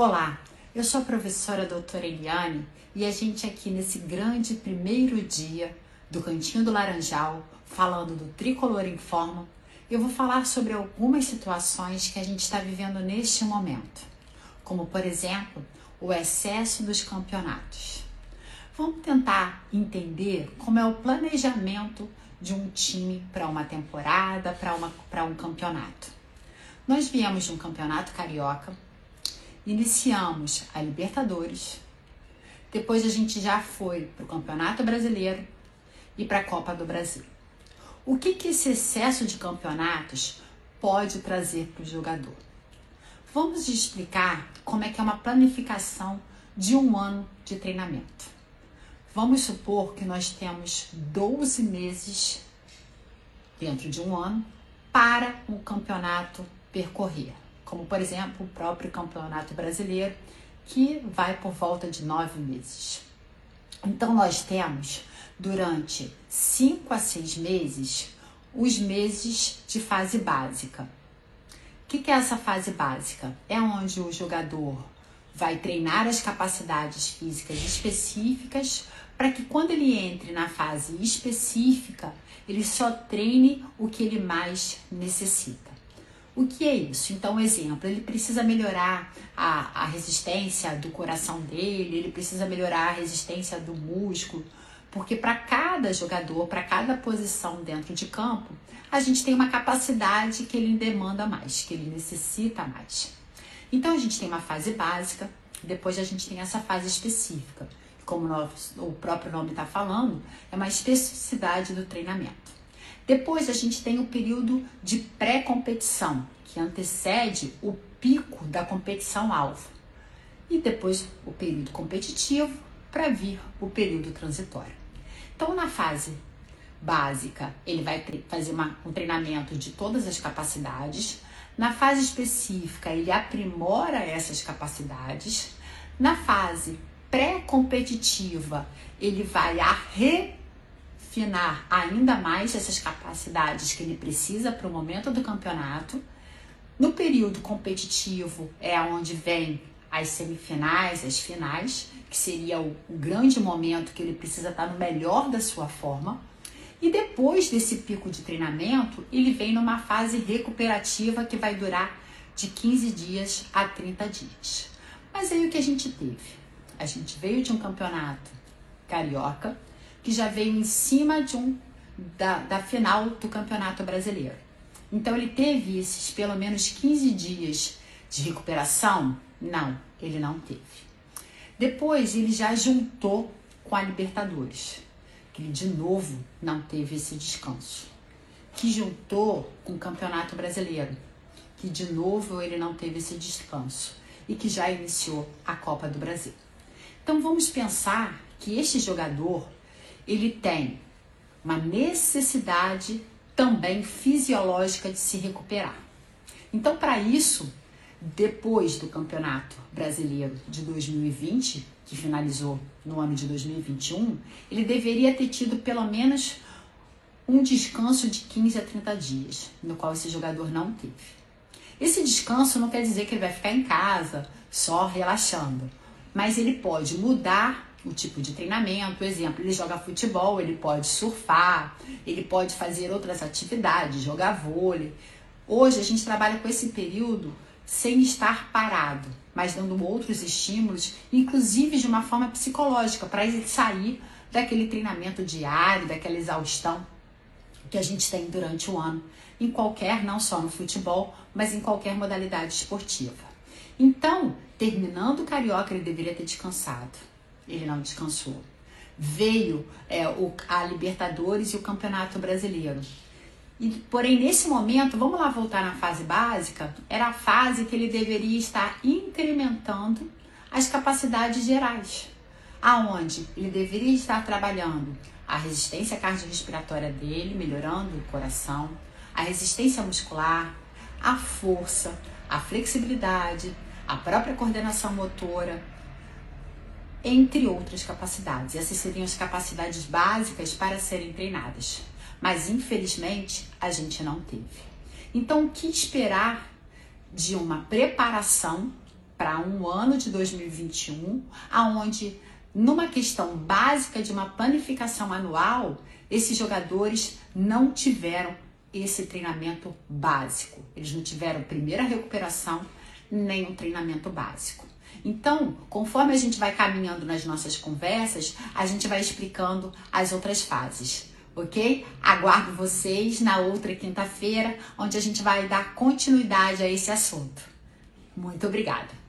Olá, eu sou a professora doutora Eliane e a gente aqui nesse grande primeiro dia do Cantinho do Laranjal, falando do Tricolor em Forma, eu vou falar sobre algumas situações que a gente está vivendo neste momento, como por exemplo o excesso dos campeonatos. Vamos tentar entender como é o planejamento de um time para uma temporada, para um campeonato. Nós viemos de um campeonato carioca, iniciamos a Libertadores, depois a gente já foi para o Campeonato Brasileiro e para a Copa do Brasil. O que, que esse excesso de campeonatos pode trazer para o jogador? Vamos explicar como é que é uma planificação de um ano de treinamento. Vamos supor que nós temos 12 meses dentro de um ano para o campeonato percorrer, como por exemplo o próprio campeonato brasileiro, que vai por volta de nove meses. Então nós temos durante cinco a seis meses os meses de fase básica. O que, que é essa fase básica? É onde o jogador vai treinar as capacidades físicas específicas para que quando ele entre na fase específica, ele só treine o que ele mais necessita. O que é isso? Então, exemplo, ele precisa melhorar a, a resistência do coração dele, ele precisa melhorar a resistência do músculo, porque para cada jogador, para cada posição dentro de campo, a gente tem uma capacidade que ele demanda mais, que ele necessita mais. Então a gente tem uma fase básica, depois a gente tem essa fase específica. Como o próprio nome está falando, é uma especificidade do treinamento. Depois a gente tem o período de pré-competição, que antecede o pico da competição alvo. E depois o período competitivo para vir o período transitório. Então, na fase básica, ele vai fazer uma, um treinamento de todas as capacidades. Na fase específica, ele aprimora essas capacidades. Na fase pré-competitiva, ele vai a re refinar ainda mais essas capacidades que ele precisa para o momento do campeonato. No período competitivo é onde vem as semifinais, as finais, que seria o, o grande momento que ele precisa estar no melhor da sua forma. E depois desse pico de treinamento, ele vem numa fase recuperativa que vai durar de 15 dias a 30 dias. Mas aí o que a gente teve? A gente veio de um campeonato carioca, que já veio em cima de um da, da final do Campeonato Brasileiro. Então ele teve esses pelo menos 15 dias de recuperação? Não, ele não teve. Depois ele já juntou com a Libertadores, que ele de novo não teve esse descanso. Que juntou com o Campeonato Brasileiro, que de novo ele não teve esse descanso e que já iniciou a Copa do Brasil. Então vamos pensar que este jogador ele tem uma necessidade também fisiológica de se recuperar. Então, para isso, depois do Campeonato Brasileiro de 2020, que finalizou no ano de 2021, ele deveria ter tido pelo menos um descanso de 15 a 30 dias, no qual esse jogador não teve. Esse descanso não quer dizer que ele vai ficar em casa só relaxando, mas ele pode mudar o tipo de treinamento. Exemplo, ele joga futebol, ele pode surfar, ele pode fazer outras atividades, jogar vôlei. Hoje a gente trabalha com esse período sem estar parado, mas dando outros estímulos, inclusive de uma forma psicológica, para ele sair daquele treinamento diário, daquela exaustão que a gente tem durante o ano, em qualquer, não só no futebol, mas em qualquer modalidade esportiva. Então, terminando o carioca, ele deveria ter descansado ele não descansou. Veio é, o, a Libertadores e o Campeonato Brasileiro. E, porém, nesse momento, vamos lá voltar na fase básica, era a fase que ele deveria estar incrementando as capacidades gerais, aonde ele deveria estar trabalhando a resistência cardiorrespiratória dele, melhorando o coração, a resistência muscular, a força, a flexibilidade, a própria coordenação motora, entre outras capacidades. Essas seriam as capacidades básicas para serem treinadas. Mas infelizmente a gente não teve. Então, o que esperar de uma preparação para um ano de 2021, aonde numa questão básica de uma planificação anual, esses jogadores não tiveram esse treinamento básico. Eles não tiveram primeira recuperação nem um treinamento básico. Então, conforme a gente vai caminhando nas nossas conversas, a gente vai explicando as outras fases, ok? Aguardo vocês na outra quinta-feira, onde a gente vai dar continuidade a esse assunto. Muito obrigada!